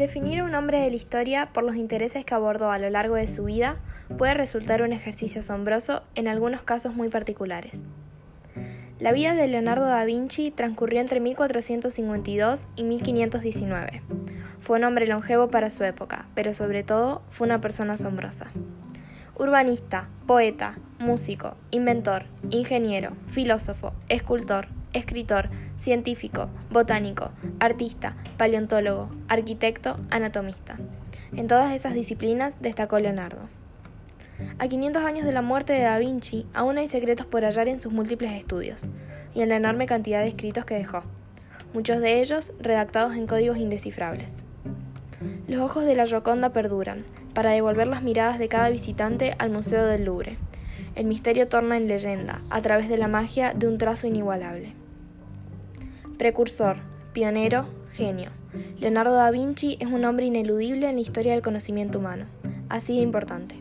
Definir un hombre de la historia por los intereses que abordó a lo largo de su vida puede resultar un ejercicio asombroso en algunos casos muy particulares. La vida de Leonardo da Vinci transcurrió entre 1452 y 1519. Fue un hombre longevo para su época, pero sobre todo fue una persona asombrosa. Urbanista, poeta, músico, inventor, ingeniero, filósofo, escultor, escritor, científico, botánico, artista, paleontólogo, arquitecto, anatomista. En todas esas disciplinas destacó Leonardo. A 500 años de la muerte de Da Vinci, aún hay secretos por hallar en sus múltiples estudios y en la enorme cantidad de escritos que dejó, muchos de ellos redactados en códigos indescifrables. Los ojos de la Gioconda perduran, para devolver las miradas de cada visitante al Museo del Louvre. El misterio torna en leyenda, a través de la magia de un trazo inigualable. Precursor, pionero, genio. Leonardo da Vinci es un hombre ineludible en la historia del conocimiento humano. Así de importante.